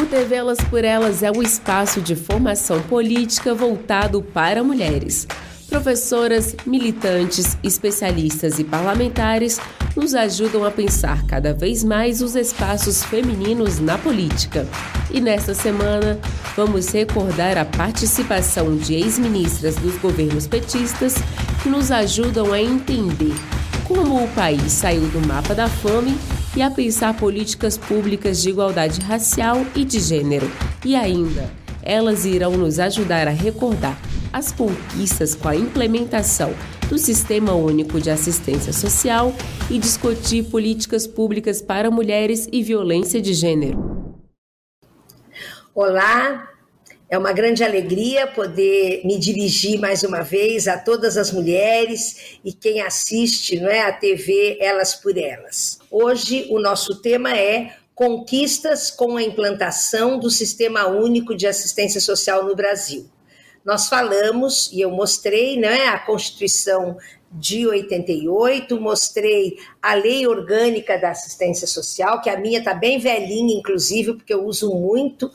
O TV Elas por Elas é um espaço de formação política voltado para mulheres. Professoras, militantes, especialistas e parlamentares nos ajudam a pensar cada vez mais os espaços femininos na política. E nesta semana, vamos recordar a participação de ex-ministras dos governos petistas que nos ajudam a entender como o país saiu do mapa da fome e a pensar políticas públicas de igualdade racial e de gênero. E ainda, elas irão nos ajudar a recordar as conquistas com a implementação do Sistema Único de Assistência Social e discutir políticas públicas para mulheres e violência de gênero. Olá, é uma grande alegria poder me dirigir mais uma vez a todas as mulheres e quem assiste não é, a TV Elas por Elas. Hoje o nosso tema é Conquistas com a implantação do Sistema Único de Assistência Social no Brasil. Nós falamos, e eu mostrei né, a Constituição de 88, mostrei a Lei Orgânica da Assistência Social, que a minha está bem velhinha, inclusive, porque eu uso muito,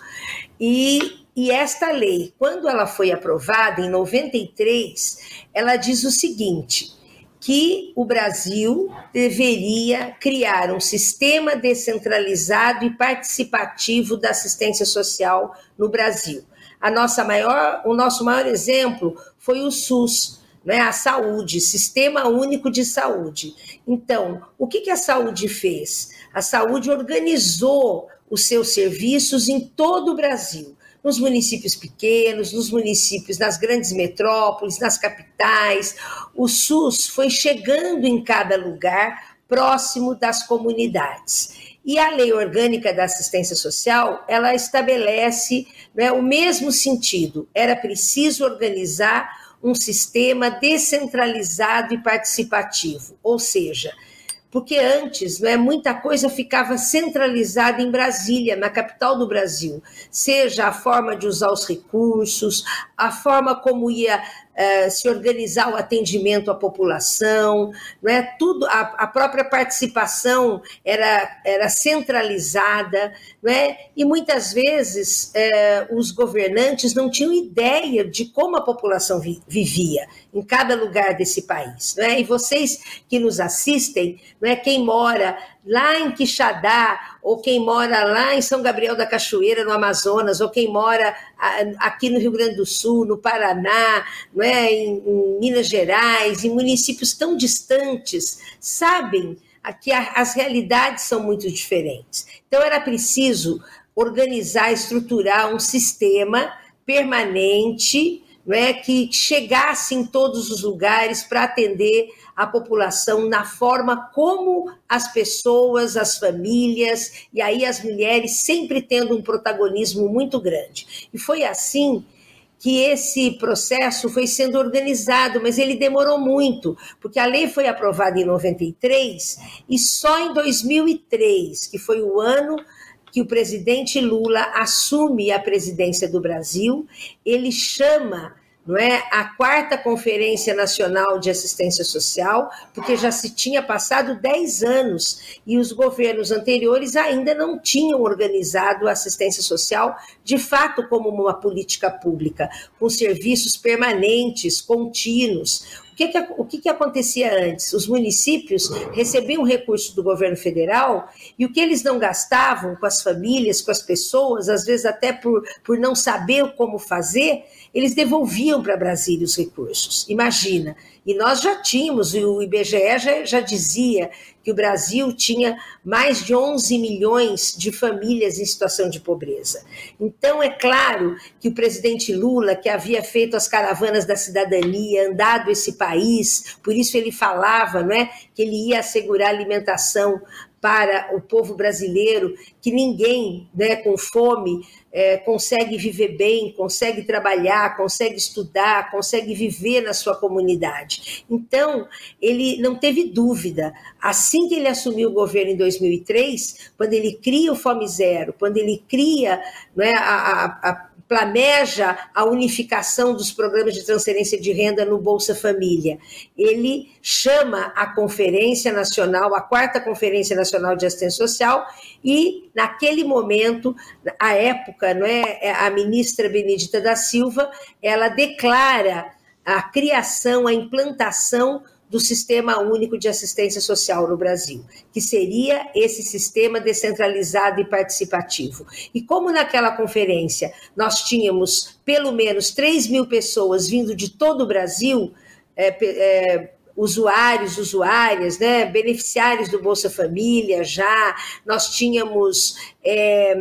e e esta lei, quando ela foi aprovada em 93, ela diz o seguinte: que o Brasil deveria criar um sistema descentralizado e participativo da assistência social no Brasil. A nossa maior, o nosso maior exemplo foi o SUS, né, a saúde, Sistema Único de Saúde. Então, o que, que a saúde fez? A saúde organizou os seus serviços em todo o Brasil nos municípios pequenos, nos municípios, nas grandes metrópoles, nas capitais. O SUS foi chegando em cada lugar próximo das comunidades. E a Lei Orgânica da Assistência Social, ela estabelece né, o mesmo sentido. Era preciso organizar um sistema descentralizado e participativo, ou seja, porque antes né, muita coisa ficava centralizada em Brasília, na capital do Brasil, seja a forma de usar os recursos, a forma como ia eh, se organizar o atendimento à população, não é? Tudo, a, a, própria participação era, era centralizada, não é? E muitas vezes eh, os governantes não tinham ideia de como a população vi, vivia em cada lugar desse país, não é? E vocês que nos assistem, não é? Quem mora lá em Quixadá, ou quem mora lá em São Gabriel da Cachoeira, no Amazonas, ou quem mora aqui no Rio Grande do Sul, no Paraná, não é? em, em Minas Gerais, em municípios tão distantes, sabem que as realidades são muito diferentes. Então, era preciso organizar, estruturar um sistema permanente não é, que chegasse em todos os lugares para atender a população na forma como as pessoas, as famílias e aí as mulheres sempre tendo um protagonismo muito grande. E foi assim que esse processo foi sendo organizado, mas ele demorou muito, porque a lei foi aprovada em 93 e só em 2003, que foi o ano que o presidente Lula assume a presidência do Brasil, ele chama não é a quarta Conferência Nacional de Assistência Social, porque já se tinha passado 10 anos e os governos anteriores ainda não tinham organizado a assistência social de fato como uma política pública, com serviços permanentes, contínuos. O que, que, o que, que acontecia antes? Os municípios recebiam recursos do governo federal e o que eles não gastavam com as famílias, com as pessoas, às vezes até por, por não saber como fazer, eles devolviam para Brasília os recursos. Imagina. E nós já tínhamos, o IBGE já, já dizia que o Brasil tinha mais de 11 milhões de famílias em situação de pobreza. Então, é claro que o presidente Lula, que havia feito as caravanas da cidadania, andado esse país, por isso ele falava não é, que ele ia assegurar alimentação para o povo brasileiro, que ninguém né, com fome é, consegue viver bem, consegue trabalhar, consegue estudar, consegue viver na sua comunidade. Então, ele não teve dúvida. Assim que ele assumiu o governo em 2003, quando ele cria o Fome Zero, quando ele cria né, a, a, a planeja a unificação dos programas de transferência de renda no Bolsa Família. Ele chama a Conferência Nacional, a quarta Conferência Nacional de Assistência Social, e naquele momento, a época, não é, a ministra Benedita da Silva, ela declara a criação, a implantação do Sistema Único de Assistência Social no Brasil, que seria esse sistema descentralizado e participativo. E como naquela conferência nós tínhamos pelo menos 3 mil pessoas vindo de todo o Brasil, é, é, usuários, usuárias, né, beneficiários do Bolsa Família já, nós tínhamos é,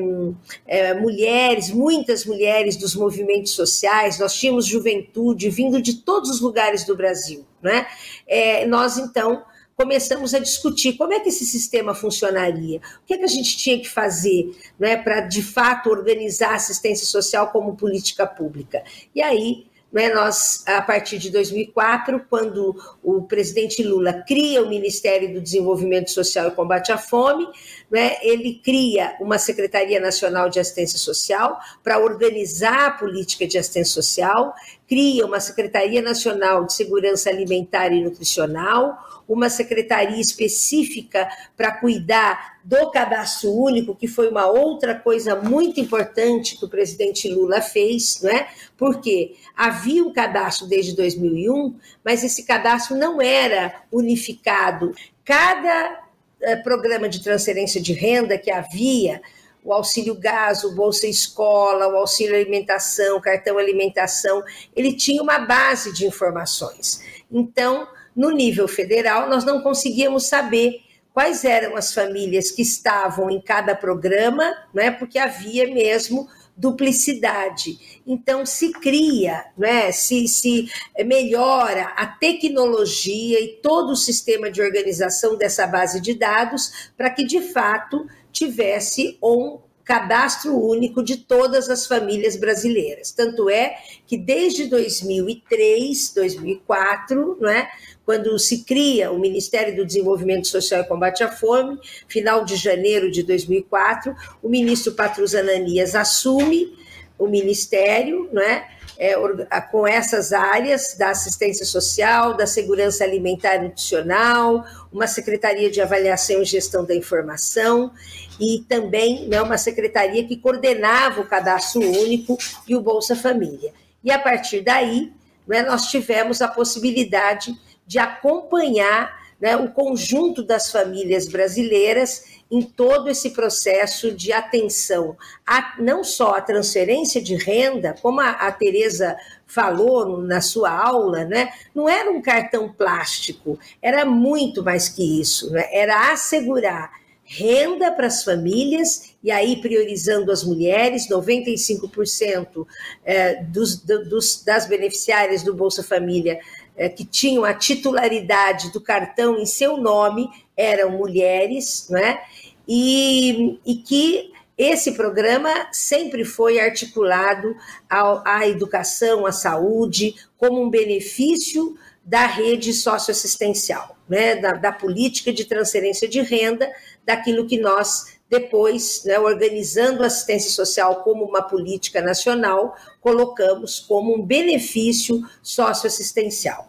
é, mulheres, muitas mulheres dos movimentos sociais, nós tínhamos juventude vindo de todos os lugares do Brasil. Né? É, nós, então, começamos a discutir como é que esse sistema funcionaria, o que, é que a gente tinha que fazer né, para, de fato, organizar a assistência social como política pública. E aí né, nós, a partir de 2004, quando o presidente Lula cria o Ministério do Desenvolvimento Social e Combate à Fome, né, ele cria uma Secretaria Nacional de Assistência Social para organizar a política de assistência social, cria uma Secretaria Nacional de Segurança Alimentar e Nutricional, uma secretaria específica para cuidar do cadastro único, que foi uma outra coisa muito importante que o presidente Lula fez, não é? Porque havia um cadastro desde 2001, mas esse cadastro não era unificado. Cada eh, programa de transferência de renda que havia, o auxílio gás, o Bolsa Escola, o auxílio alimentação, cartão alimentação, ele tinha uma base de informações. Então, no nível federal, nós não conseguíamos saber quais eram as famílias que estavam em cada programa, né, porque havia mesmo duplicidade. Então, se cria, né, se, se melhora a tecnologia e todo o sistema de organização dessa base de dados para que, de fato, tivesse um cadastro único de todas as famílias brasileiras. Tanto é que desde 2003, 2004, não é, quando se cria o Ministério do Desenvolvimento Social e Combate à Fome, final de janeiro de 2004, o ministro Patrus Ananias assume o ministério, é? É, com essas áreas da assistência social, da segurança alimentar e nutricional, uma secretaria de avaliação e gestão da informação e também né, uma secretaria que coordenava o cadastro único e o Bolsa Família. E a partir daí, né, nós tivemos a possibilidade de acompanhar né, o conjunto das famílias brasileiras em todo esse processo de atenção, a, não só a transferência de renda, como a, a Tereza falou na sua aula, né, não era um cartão plástico, era muito mais que isso, né, era assegurar renda para as famílias, e aí priorizando as mulheres, 95% é, dos, dos, das beneficiárias do Bolsa Família é, que tinham a titularidade do cartão em seu nome eram mulheres, né? E, e que esse programa sempre foi articulado à, à educação, à saúde, como um benefício da rede socioassistencial, né? da, da política de transferência de renda, daquilo que nós depois, né, organizando a assistência social como uma política nacional, colocamos como um benefício socioassistencial.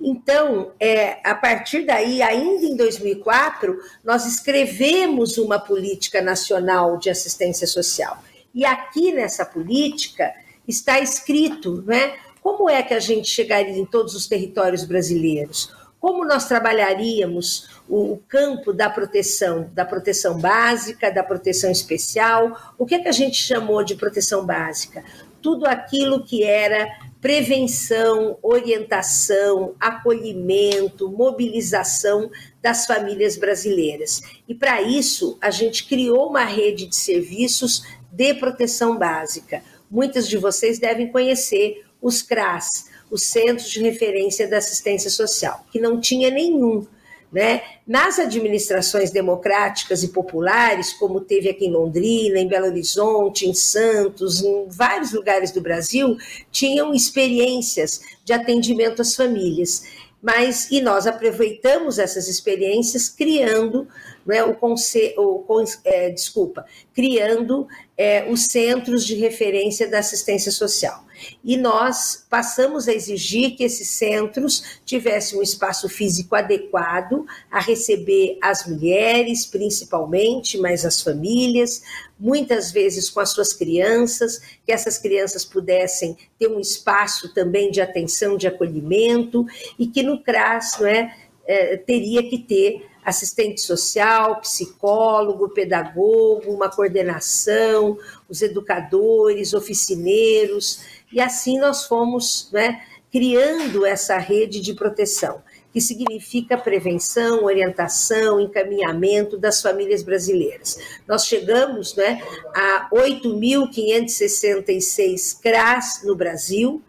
Então, é, a partir daí, ainda em 2004, nós escrevemos uma política nacional de assistência social. E aqui nessa política está escrito, né, como é que a gente chegaria em todos os territórios brasileiros? como nós trabalharíamos o, campo da proteção, da proteção básica, da proteção especial, o que, é que a gente chamou de proteção básica? Tudo aquilo que era prevenção, orientação, acolhimento, mobilização das famílias brasileiras. E para isso, a gente criou uma rede de serviços de proteção básica. Muitas de vocês devem conhecer os CRAS, os Centros de Referência da Assistência Social, que não tinha nenhum. Né? Nas administrações democráticas e populares, como teve aqui em Londrina, em Belo Horizonte, em Santos, em vários lugares do Brasil, tinham experiências de atendimento às famílias. Mas e nós aproveitamos essas experiências criando não é, o, conce, o é, desculpa, criando é, os centros de referência da assistência social. E nós passamos a exigir que esses centros tivessem um espaço físico adequado a receber as mulheres, principalmente, mas as famílias, muitas vezes com as suas crianças, que essas crianças pudessem ter um espaço também de atenção, de acolhimento, e que no CRAS não é, é teria que ter assistente social, psicólogo, pedagogo, uma coordenação, os educadores, oficineiros, e assim nós fomos né, criando essa rede de proteção, que significa prevenção, orientação, encaminhamento das famílias brasileiras. Nós chegamos né, a 8.566 CRAS no Brasil,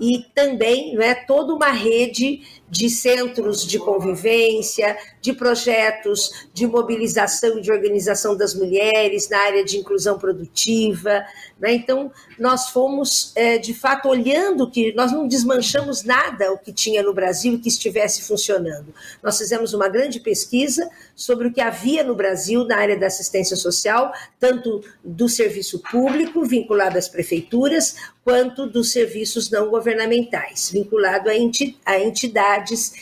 e também não é toda uma rede de centros de convivência, de projetos de mobilização e de organização das mulheres na área de inclusão produtiva. Né? Então, nós fomos, é, de fato, olhando que nós não desmanchamos nada o que tinha no Brasil e que estivesse funcionando. Nós fizemos uma grande pesquisa sobre o que havia no Brasil na área da assistência social, tanto do serviço público, vinculado às prefeituras, quanto dos serviços não governamentais, vinculado a entidades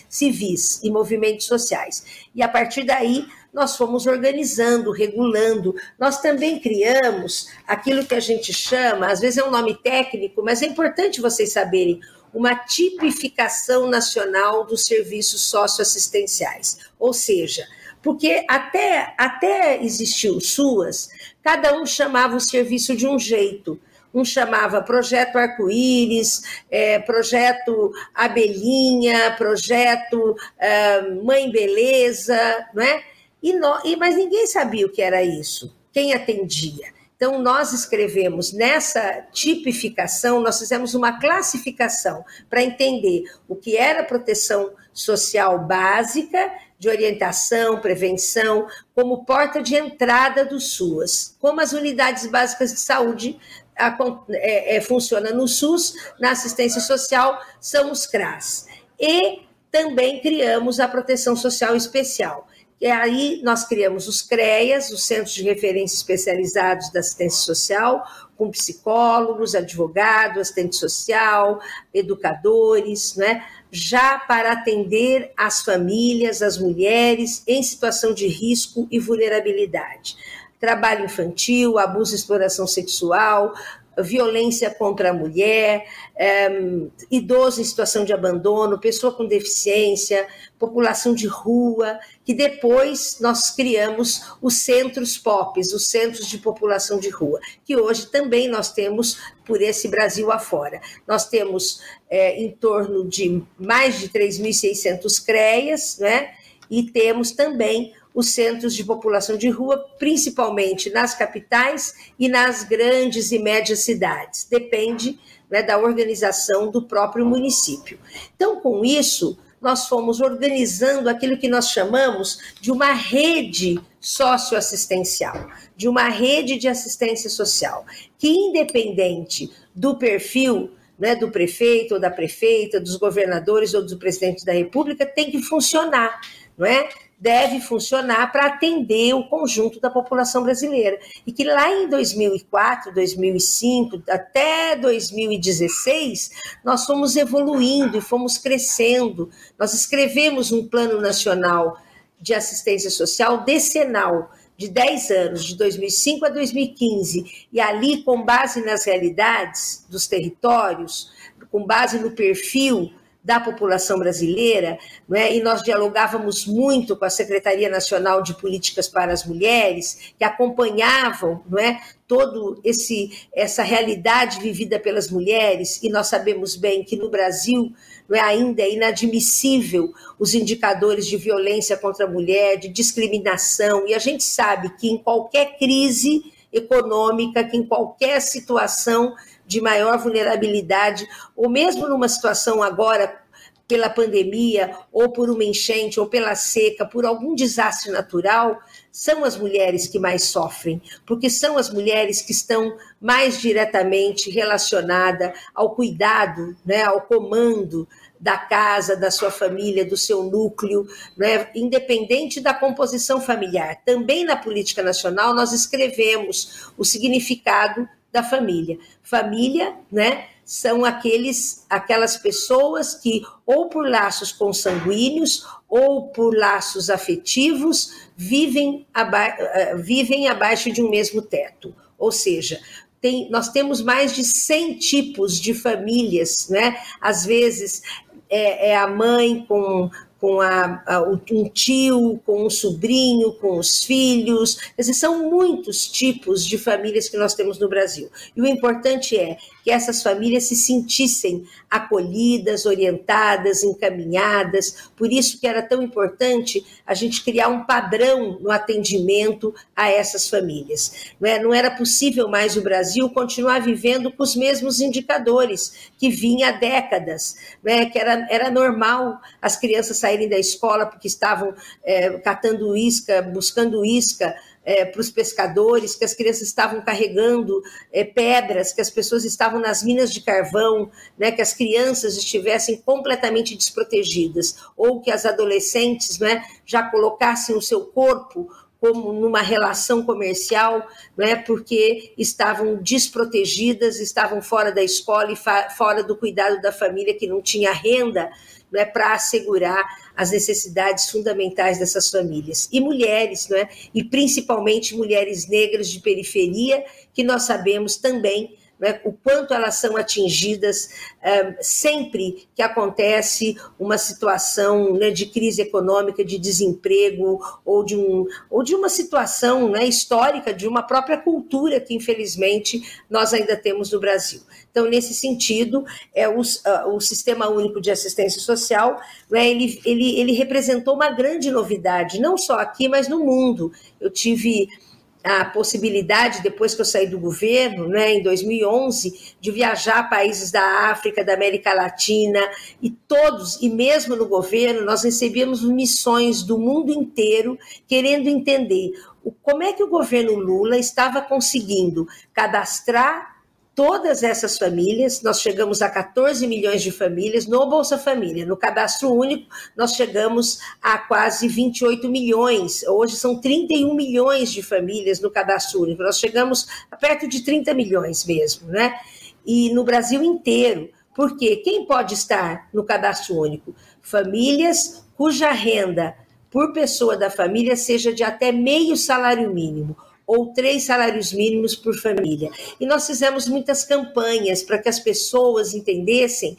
civis e movimentos sociais. E a partir daí, nós fomos organizando, regulando. Nós também criamos aquilo que a gente chama, às vezes é um nome técnico, mas é importante vocês saberem, uma tipificação nacional dos serviços socioassistenciais. Ou seja, porque até, até existir o SUAS, cada um chamava o serviço de um jeito. Um chamava Projeto Arco-Íris, é, Projeto Abelhinha, Projeto é, Mãe Beleza, não é? E, no, e, mas ninguém sabia o que era isso, quem atendia. Então, nós escrevemos nessa tipificação, nós fizemos uma classificação para entender o que era proteção social básica, de orientação, prevenção, como porta de entrada do SUAS, como as unidades básicas de saúde a, é, é, funciona no SUS, na assistência social, são os CRAS. E também criamos a proteção social especial e aí nós criamos os CREAS, os Centros de Referência Especializados da Assistência Social, com psicólogos, advogados, assistente social, educadores, né? já para atender as famílias, as mulheres em situação de risco e vulnerabilidade. Trabalho infantil, abuso e exploração sexual, violência contra a mulher, é, idoso em situação de abandono, pessoa com deficiência, população de rua, que depois nós criamos os centros POPs, os centros de população de rua, que hoje também nós temos por esse Brasil afora. Nós temos é, em torno de mais de 3.600 CREAs, né? e temos também os centros de população de rua, principalmente nas capitais e nas grandes e médias cidades. Depende né, da organização do próprio município. Então, com isso, nós fomos organizando aquilo que nós chamamos de uma rede socioassistencial, de uma rede de assistência social, que independente do perfil né, do prefeito ou da prefeita, dos governadores ou do presidente da República, tem que funcionar, não é? Deve funcionar para atender o conjunto da população brasileira. E que lá em 2004, 2005, até 2016, nós fomos evoluindo e fomos crescendo. Nós escrevemos um plano nacional de assistência social decenal de 10 anos, de 2005 a 2015, e ali, com base nas realidades dos territórios, com base no perfil da população brasileira, não é? e nós dialogávamos muito com a Secretaria Nacional de Políticas para as Mulheres, que acompanhavam não é, todo esse essa realidade vivida pelas mulheres, e nós sabemos bem que no Brasil não é, ainda é inadmissível os indicadores de violência contra a mulher, de discriminação, e a gente sabe que em qualquer crise econômica, que em qualquer situação de maior vulnerabilidade, ou mesmo numa situação agora pela pandemia, ou por uma enchente, ou pela seca, por algum desastre natural, são as mulheres que mais sofrem, porque são as mulheres que estão mais diretamente relacionadas ao cuidado, né, ao comando da casa, da sua família, do seu núcleo, né? independente da composição familiar. Também na política nacional nós escrevemos o significado da família. Família, né? São aqueles, aquelas pessoas que, ou por laços consanguíneos, ou por laços afetivos, vivem, aba eh, vivem abaixo de um mesmo teto. Ou seja, tem, nós temos mais de 100 tipos de famílias, né? Às vezes é, é a mãe com com a, a, um tio, com um sobrinho, com os filhos. Quer dizer, são muitos tipos de famílias que nós temos no Brasil. E o importante é que essas famílias se sentissem acolhidas, orientadas, encaminhadas. Por isso que era tão importante a gente criar um padrão no atendimento a essas famílias. Não, é, não era possível mais o Brasil continuar vivendo com os mesmos indicadores que vinha há décadas, né? que era, era normal as crianças saírem da escola porque estavam é, catando isca, buscando isca, é, para os pescadores, que as crianças estavam carregando é, pedras, que as pessoas estavam nas minas de carvão, né, que as crianças estivessem completamente desprotegidas, ou que as adolescentes né, já colocassem o seu corpo como numa relação comercial, né, porque estavam desprotegidas, estavam fora da escola e fora do cuidado da família que não tinha renda né, para assegurar as necessidades fundamentais dessas famílias. E mulheres, né, e principalmente mulheres negras de periferia, que nós sabemos também né, o quanto elas são atingidas é, sempre que acontece uma situação né, de crise econômica, de desemprego, ou de, um, ou de uma situação né, histórica, de uma própria cultura que, infelizmente, nós ainda temos no Brasil. Então, nesse sentido, é o, o Sistema Único de Assistência Social, né, ele, ele, ele representou uma grande novidade, não só aqui, mas no mundo. Eu tive a possibilidade, depois que eu saí do governo, né, em 2011, de viajar a países da África, da América Latina, e todos, e mesmo no governo, nós recebíamos missões do mundo inteiro querendo entender como é que o governo Lula estava conseguindo cadastrar todas essas famílias, nós chegamos a 14 milhões de famílias no Bolsa Família. No cadastro único, nós chegamos a quase 28 milhões. Hoje são 31 milhões de famílias no cadastro único. Nós chegamos a perto de 30 milhões mesmo, né? E no Brasil inteiro. Por quê? Quem pode estar no cadastro único? Famílias cuja renda por pessoa da família seja de até meio salário mínimo ou três salários mínimos por família. E nós fizemos muitas campanhas para que as pessoas entendessem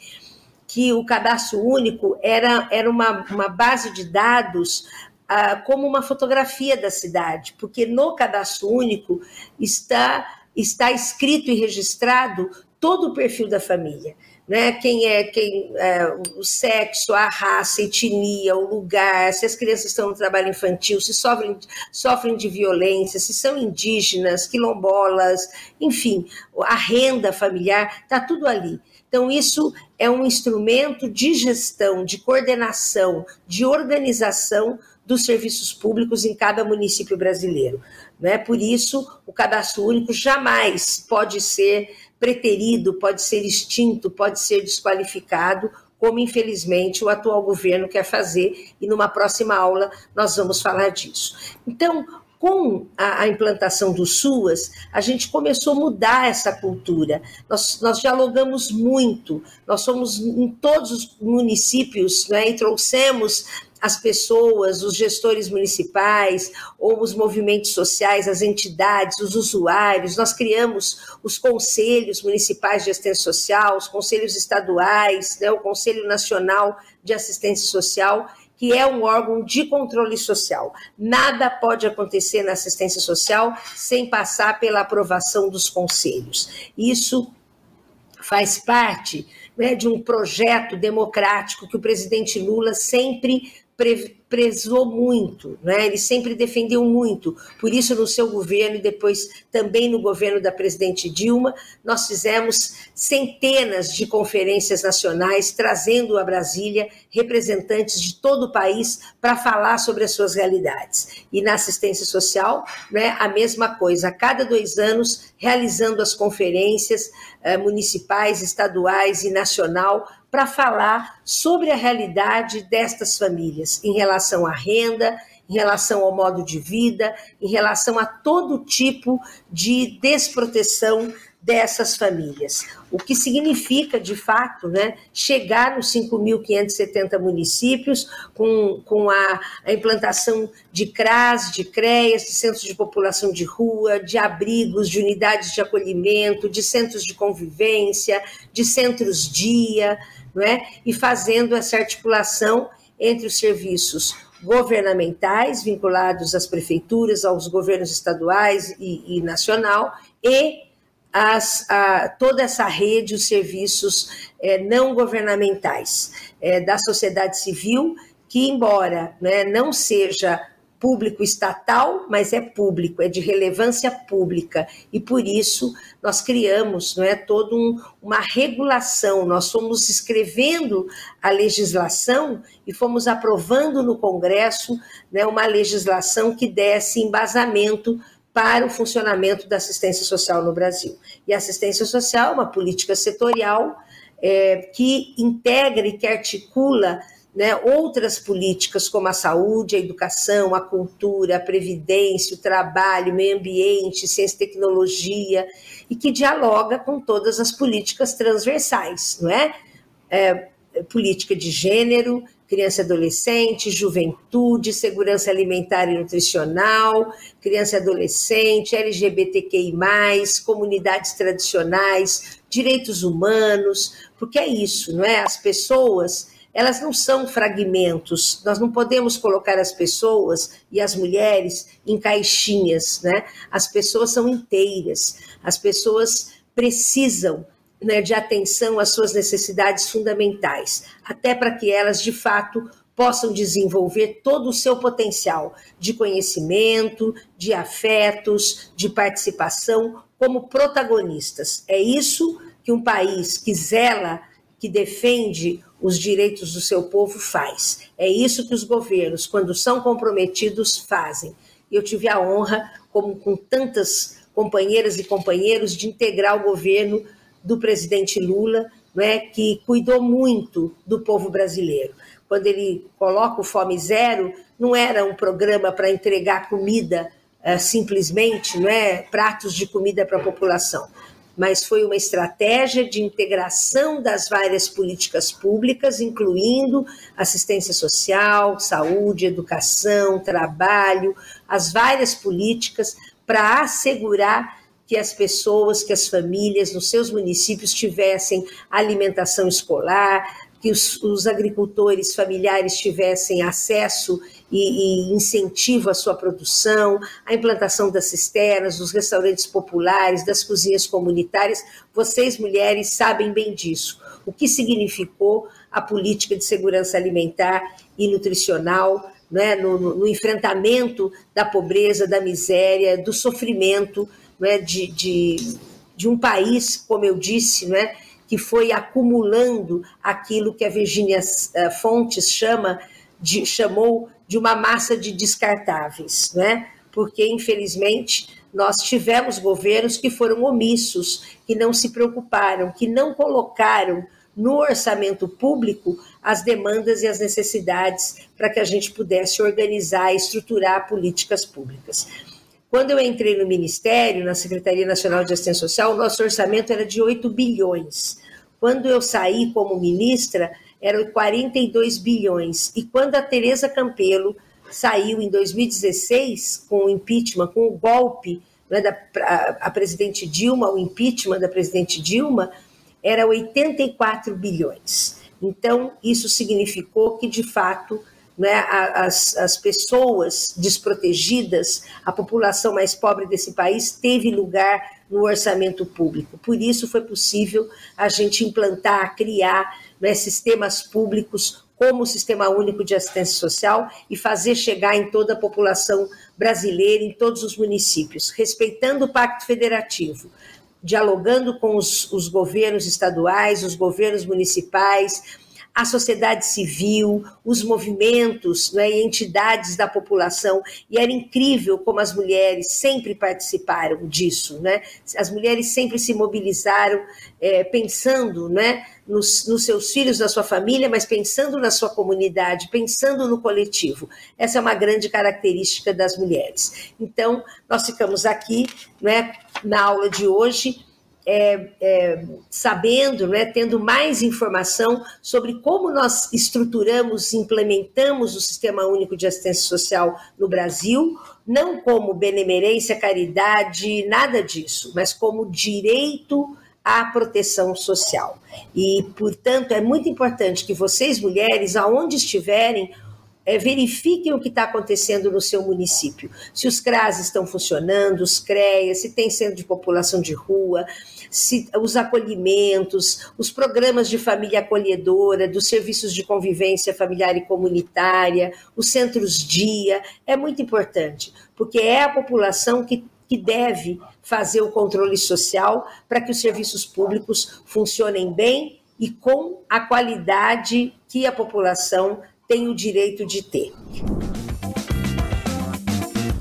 que o cadastro único era, era uma, uma base de dados ah, como uma fotografia da cidade, porque no cadastro único está, está escrito e registrado todo o perfil da família né? Quem é quem é, o sexo, a raça, a etnia, o lugar, se as crianças estão no trabalho infantil, se sofrem, sofrem de violência, se são indígenas, quilombolas, enfim, a renda familiar, está tudo ali. Então, isso é um instrumento de gestão, de coordenação, de organização dos serviços públicos em cada município brasileiro. Né? Por isso, o cadastro único jamais pode ser preterido, pode ser extinto, pode ser desqualificado, como infelizmente o atual governo quer fazer, e numa próxima aula nós vamos falar disso. Então, com a, implantação do SUAS, a gente começou a mudar essa cultura. Nós, nós dialogamos muito, nós somos em todos os municípios né, e trouxemos as pessoas, os gestores municipais, ou os movimentos sociais, as entidades, os usuários. Nós criamos os conselhos municipais de assistência social, os conselhos estaduais, né, o Conselho Nacional de Assistência Social, que é um órgão de controle social. Nada pode acontecer na assistência social sem passar pela aprovação dos conselhos. Isso faz parte né, de um projeto democrático que o presidente Lula sempre prezou muito, né? ele sempre defendeu muito. Por isso, no seu governo e depois também no governo da presidente Dilma, nós fizemos centenas de conferências nacionais, trazendo a Brasília representantes de todo o país para falar sobre as suas realidades. E na assistência social, né, a mesma coisa, a cada dois anos, realizando as conferências eh, municipais, estaduais e nacional para falar sobre a realidade destas famílias em relação à renda, em relação ao modo de vida, em relação a todo tipo de desproteção dessas famílias. O que significa, de fato, né, chegar nos 5.570 municípios com, com a, a, implantação de CRAS, de CREAS, de centros de população de rua, de abrigos, de unidades de acolhimento, de centros de convivência, de centros-dia, é? e fazendo essa articulação entre os serviços governamentais vinculados às prefeituras, aos governos estaduais e, e nacional e as, a, toda essa rede, os serviços é, não governamentais é, da sociedade civil, que, embora né, não seja público estatal, mas é público, é de relevância pública. E por isso nós criamos não é, toda um, uma regulação, nós fomos escrevendo a legislação e fomos aprovando no Congresso né, uma legislação que desse embasamento para o funcionamento da assistência social no Brasil. E a assistência social é uma política setorial é, que integra e que articula né, outras políticas como a saúde, a educação, a cultura, a previdência, o trabalho, meio ambiente, ciência e tecnologia, e que dialoga com todas as políticas transversais, não é? é política de gênero, criança e adolescente, juventude, segurança alimentar e nutricional, criança e adolescente, LGBTQI, comunidades tradicionais, direitos humanos, porque é isso, não é? As pessoas elas não são fragmentos. Nós não podemos colocar as pessoas e as mulheres em caixinhas, né? As pessoas são inteiras. As pessoas precisam né, de atenção às suas necessidades fundamentais, até para que elas, de fato, possam desenvolver todo o seu potencial de conhecimento, de afetos, de participação como protagonistas. É isso que um país que zela, que defende os direitos do seu povo faz. É isso que os governos, quando são comprometidos, fazem. Eu tive a honra, como com tantas companheiras e companheiros, de integrar o governo do presidente Lula, né, que cuidou muito do povo brasileiro. Quando ele coloca o Fome Zero, não era um programa para entregar comida uh, simplesmente, não é, pratos de comida para a população, mas foi uma estratégia de integração das várias políticas públicas, incluindo assistência social, saúde, educação, trabalho, as várias políticas para assegurar que as pessoas, que as famílias nos seus municípios tivessem alimentação escolar, que os, os agricultores familiares tivessem acesso e, e, incentivo à sua produção, a implantação das cisternas, dos restaurantes populares, das cozinhas comunitárias. Vocês, mulheres, sabem bem disso. O que significou a política de segurança alimentar e nutricional né, no, no, enfrentamento da pobreza, da miséria, do sofrimento né, de, de, de um país, como eu disse, né, que foi acumulando aquilo que a Virginia eh, Fontes chama de, chamou de uma massa de descartáveis, né? porque, infelizmente, nós tivemos governos que foram omissos, que não se preocuparam, que não colocaram no orçamento público as demandas e as necessidades para que a gente pudesse organizar e estruturar políticas públicas. Quando eu entrei no Ministério, na Secretaria Nacional de Assistência Social, o nosso orçamento era de 8 bilhões. Quando eu saí como ministra, eram 42 bilhões. E quando a Tereza Campelo saiu em 2016 com o impeachment, com o golpe né, da a, a presidente Dilma, o impeachment da presidente Dilma, era 84 bilhões. Então, isso significou que, de fato, né, as, as pessoas desprotegidas, a população mais pobre desse país teve lugar no orçamento público. Por isso foi possível a gente implantar, criar né, sistemas públicos como o Sistema Único de Assistência Social e fazer chegar em toda a população brasileira, em todos os municípios, respeitando o Pacto Federativo, dialogando com os, os governos estaduais, os governos municipais, a sociedade civil, os movimentos né, e entidades da população, e era incrível como as mulheres sempre participaram disso, né? As mulheres sempre se mobilizaram é, pensando né, nos, nos, seus filhos, na sua família, mas pensando na sua comunidade, pensando no coletivo. Essa é uma grande característica das mulheres. Então, nós ficamos aqui né, na aula de hoje. É, é, sabendo, né, tendo mais informação sobre como nós estruturamos, implementamos o Sistema Único de Assistência Social no Brasil, não como benemerência, caridade, nada disso, mas como direito à proteção social. E, portanto, é muito importante que vocês, mulheres, aonde estiverem, é, verifiquem o que está acontecendo no seu município. Se os CRAS estão funcionando, os CREAS, se tem centro de população de rua, se, os acolhimentos, os programas de família acolhedora, dos serviços de convivência familiar e comunitária, os centros dia, é muito importante, porque é a população que que deve fazer o controle social para que os serviços públicos funcionem bem e com a qualidade que a população tem o direito de ter.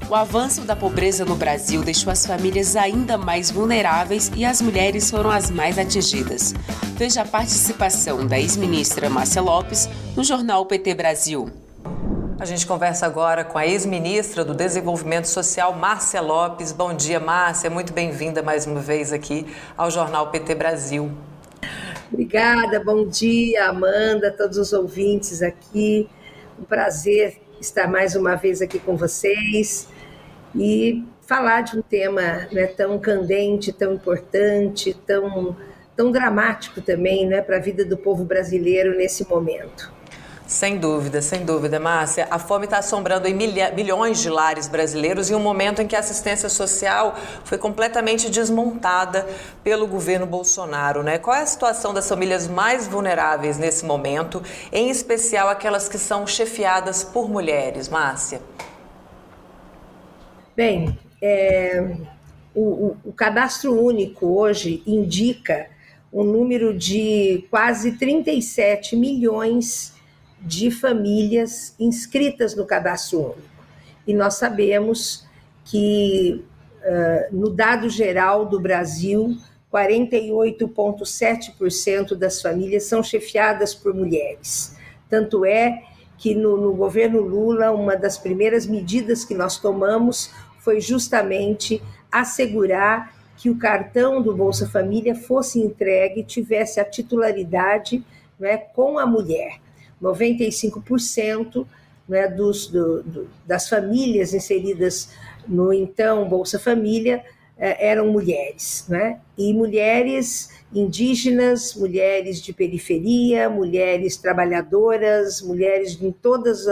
O avanço da pobreza no Brasil deixou as famílias ainda mais vulneráveis e as mulheres foram as mais atingidas. Veja a participação da ex-ministra Márcia Lopes no jornal PT Brasil. A gente conversa agora com a ex-ministra do Desenvolvimento Social, Márcia Lopes. Bom dia, Márcia. Muito bem-vinda mais uma vez aqui ao Jornal PT Brasil. Obrigada, bom dia, Amanda, todos os ouvintes aqui. Um prazer estar mais uma vez aqui com vocês e falar de um tema né, tão candente, tão importante, tão, tão dramático também né, para a vida do povo brasileiro nesse momento. Sem dúvida, sem dúvida, Márcia. A fome está assombrando em milhões de lares brasileiros em um momento em que a assistência social foi completamente desmontada pelo governo Bolsonaro. Né? Qual é a situação das famílias mais vulneráveis nesse momento, em especial aquelas que são chefiadas por mulheres, Márcia? Bem, é, o, o, o cadastro único hoje indica um número de quase 37 milhões de de famílias inscritas no cadastro único. E nós sabemos que, no dado geral do Brasil, 48,7% das famílias são chefiadas por mulheres. Tanto é que no, no, governo Lula, uma das primeiras medidas que nós tomamos foi justamente assegurar que o cartão do Bolsa Família fosse entregue, tivesse a titularidade né, com a mulher. 95% né, dos, do, do, das famílias inseridas no então Bolsa Família eh, eram mulheres, né? E mulheres indígenas, mulheres de periferia, mulheres trabalhadoras, mulheres em todos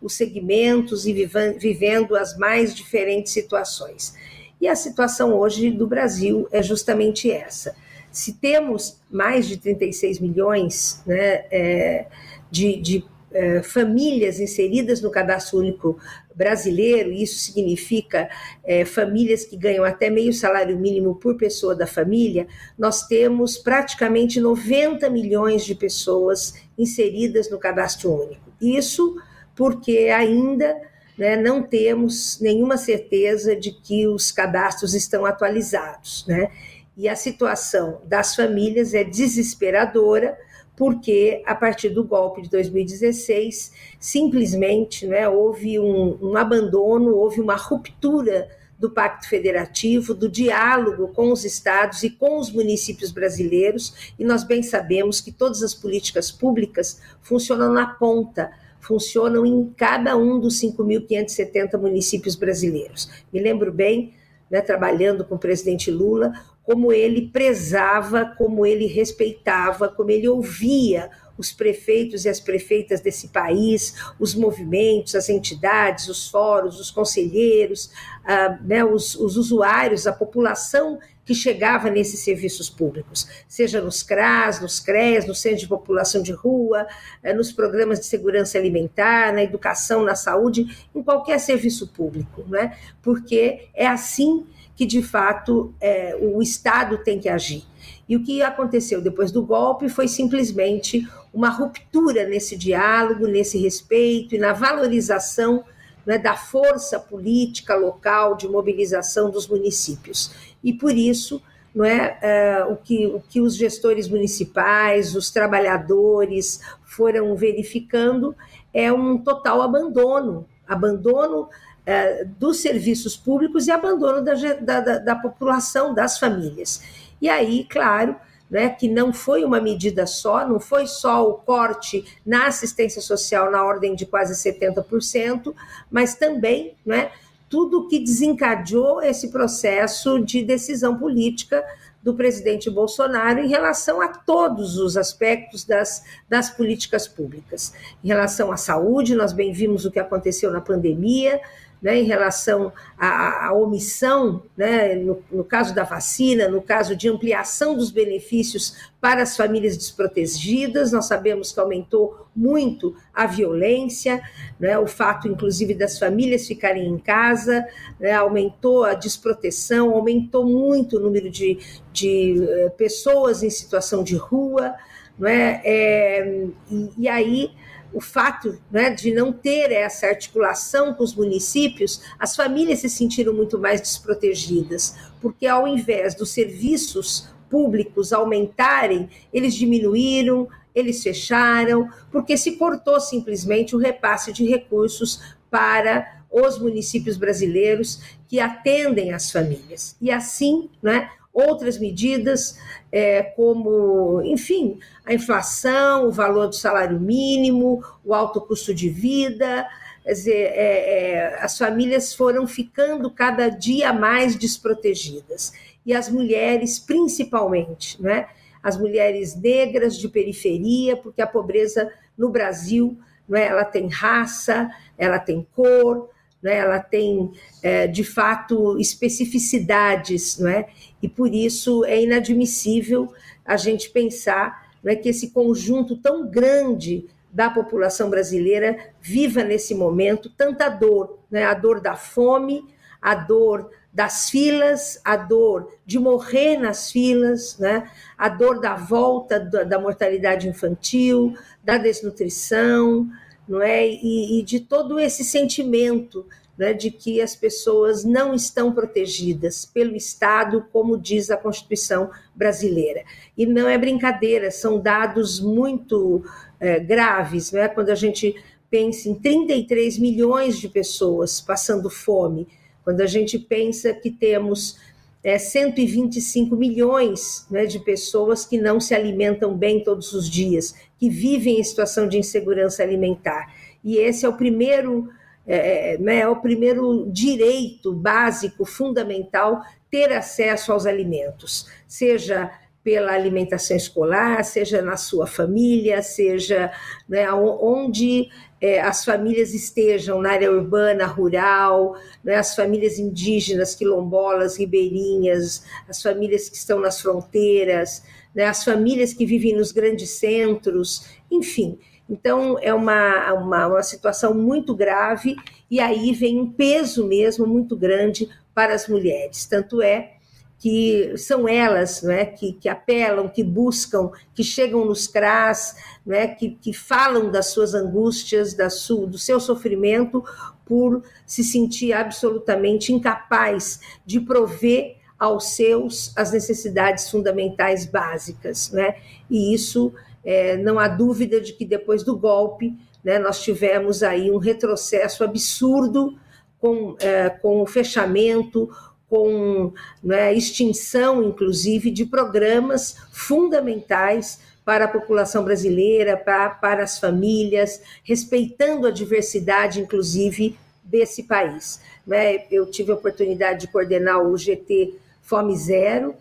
os segmentos e vivendo as mais diferentes situações. E a situação hoje do Brasil é justamente essa. Se temos mais de 36 milhões, né, é, de, de eh, famílias inseridas no cadastro único brasileiro, isso significa eh, famílias que ganham até meio salário mínimo por pessoa da família, nós temos praticamente 90 milhões de pessoas inseridas no cadastro único. Isso porque ainda né, não temos nenhuma certeza de que os cadastros estão atualizados. Né? E a situação das famílias é desesperadora porque a partir do golpe de 2016, simplesmente né, houve um, um abandono, houve uma ruptura do Pacto Federativo, do diálogo com os estados e com os municípios brasileiros, e nós bem sabemos que todas as políticas públicas funcionam na ponta, funcionam em cada um dos 5.570 municípios brasileiros. Me lembro bem, né, trabalhando com o presidente Lula, como ele prezava, como ele respeitava, como ele ouvia os prefeitos e as prefeitas desse país, os movimentos, as entidades, os fóruns, os conselheiros, ah, né, os, os usuários, a população que chegava nesses serviços públicos, seja nos CRAS, nos CRES, no Centro de População de Rua, eh, nos programas de segurança alimentar, na educação, na saúde, em qualquer serviço público, né? porque é assim que de fato é, o Estado tem que agir. E o que aconteceu depois do golpe foi simplesmente uma ruptura nesse diálogo, nesse respeito e na valorização né, da força política local de mobilização dos municípios. E por isso, não é, é, o, que, o que os gestores municipais, os trabalhadores foram verificando é um total abandono abandono é, dos serviços públicos e abandono da, da, da população, das famílias. E aí, claro, né, que não foi uma medida só, não foi só o corte na assistência social na ordem de quase 70%, mas também né, tudo que desencadeou esse processo de decisão política do presidente Bolsonaro em relação a todos os aspectos das, das políticas públicas. Em relação à saúde, nós bem vimos o que aconteceu na pandemia, né, em relação à, à omissão, né, no, no, caso da vacina, no caso de ampliação dos benefícios para as famílias desprotegidas, nós sabemos que aumentou muito a violência, né, o fato, inclusive, das famílias ficarem em casa, né, aumentou a desproteção, aumentou muito o número de, de eh, pessoas em situação de rua, né, é, e, e aí o fato né, de não ter essa articulação com os municípios, as famílias se sentiram muito mais desprotegidas, porque ao invés dos serviços públicos aumentarem, eles diminuíram, eles fecharam, porque se cortou simplesmente o repasse de recursos para os municípios brasileiros que atendem as famílias. E assim, né, outras medidas, é, como, enfim, a inflação, o valor do salário mínimo, o alto custo de vida. Quer dizer, é, é, as famílias foram ficando cada dia mais desprotegidas. E as mulheres, principalmente, né? as mulheres negras de periferia, porque a pobreza no Brasil né, ela tem raça, ela tem cor, né, ela tem, é, de fato, especificidades, não é? e por isso é inadmissível a gente pensar né, que esse conjunto tão grande da população brasileira viva nesse momento tanta dor, né, a dor da fome, a dor das filas, a dor de morrer nas filas, né? a dor da volta da, da mortalidade infantil, da desnutrição, não é? E, e, de todo esse sentimento né, de que as pessoas não estão protegidas pelo Estado, como diz a Constituição brasileira. E não é brincadeira, são dados muito é, graves, né, quando a gente pensa em 33 milhões de pessoas passando fome, quando a gente pensa que temos é, 125 milhões né, de pessoas que não se alimentam bem todos os dias, que vivem em situação de insegurança alimentar. E esse é o primeiro é, é, né, é o primeiro direito básico, fundamental, ter acesso aos alimentos, seja pela alimentação escolar, seja na sua família, seja né, onde é, as famílias estejam, na área urbana, rural, né, as famílias indígenas, quilombolas, ribeirinhas, as famílias que estão nas fronteiras, né, as famílias que vivem nos grandes centros, enfim. Então, é uma, uma, uma situação muito grave, e aí vem um peso mesmo muito grande para as mulheres. Tanto é que são elas não é, que, que apelam, que buscam, que chegam nos CRAS, não é, que, que falam das suas angústias, da sua, do seu sofrimento, por se sentir absolutamente incapaz de prover aos seus as necessidades fundamentais básicas. Né? E isso é, não há dúvida de que depois do golpe né, nós tivemos aí um retrocesso absurdo com, é, com o fechamento, com né, extinção, inclusive, de programas fundamentais para a população brasileira, para, para as famílias, respeitando a diversidade, inclusive, desse país. Né? Eu tive a oportunidade de coordenar o GT Fome Zero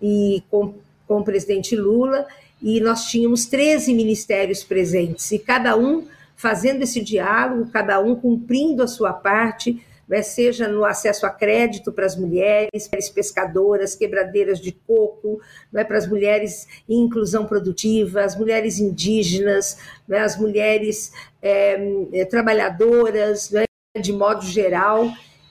e com, com o presidente Lula, e nós tínhamos 13 ministérios presentes, e cada um fazendo esse diálogo, cada um cumprindo a sua parte, né, seja no acesso a crédito para as mulheres, pescadoras, quebradeiras de coco, né, para as mulheres em inclusão produtiva, as mulheres indígenas, né, as mulheres é, trabalhadoras, né, de modo geral.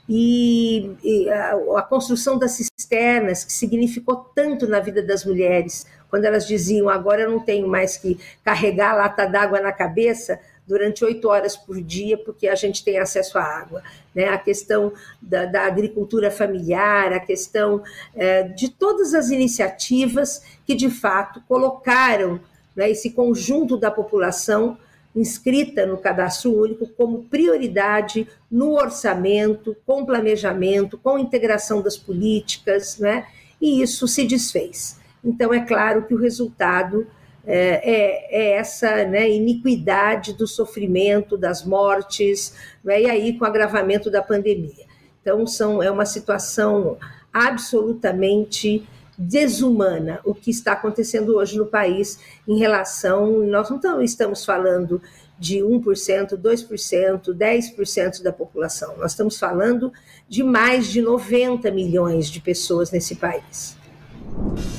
e, e a, a, construção das cisternas, que significou tanto na vida das mulheres, quando elas diziam: agora eu não tenho mais que carregar a lata d'água na cabeça durante oito horas por dia, porque a gente tem acesso à água. Né? A questão da, da agricultura familiar, a questão é, de todas as iniciativas que, de fato, colocaram né, esse conjunto da população inscrita no cadastro único como prioridade no orçamento, com planejamento, com integração das políticas, né? e isso se desfez. Então, é claro que o resultado é, é, é essa né, iniquidade do sofrimento, das mortes, né, e aí com o agravamento da pandemia. Então, são, é uma situação absolutamente desumana o que está acontecendo hoje no país em relação. Nós não estamos falando de 1%, 2%, 10% da população, nós estamos falando de mais de 90 milhões de pessoas nesse país.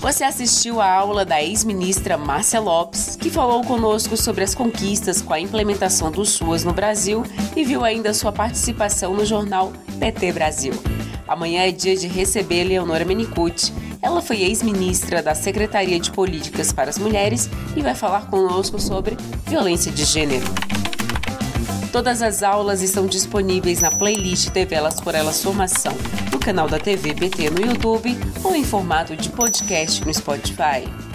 Você assistiu a aula da ex-ministra Márcia Lopes, que falou conosco sobre as conquistas com a implementação do SUAS no Brasil e viu ainda sua participação no jornal PT Brasil. Amanhã é dia de receber Leonora Menicucci. Ela foi ex-ministra da Secretaria de Políticas para as Mulheres e vai falar conosco sobre violência de gênero. Todas as aulas estão disponíveis na playlist TV por Elas Formação, canal da TV BT no YouTube ou em formato de podcast no Spotify.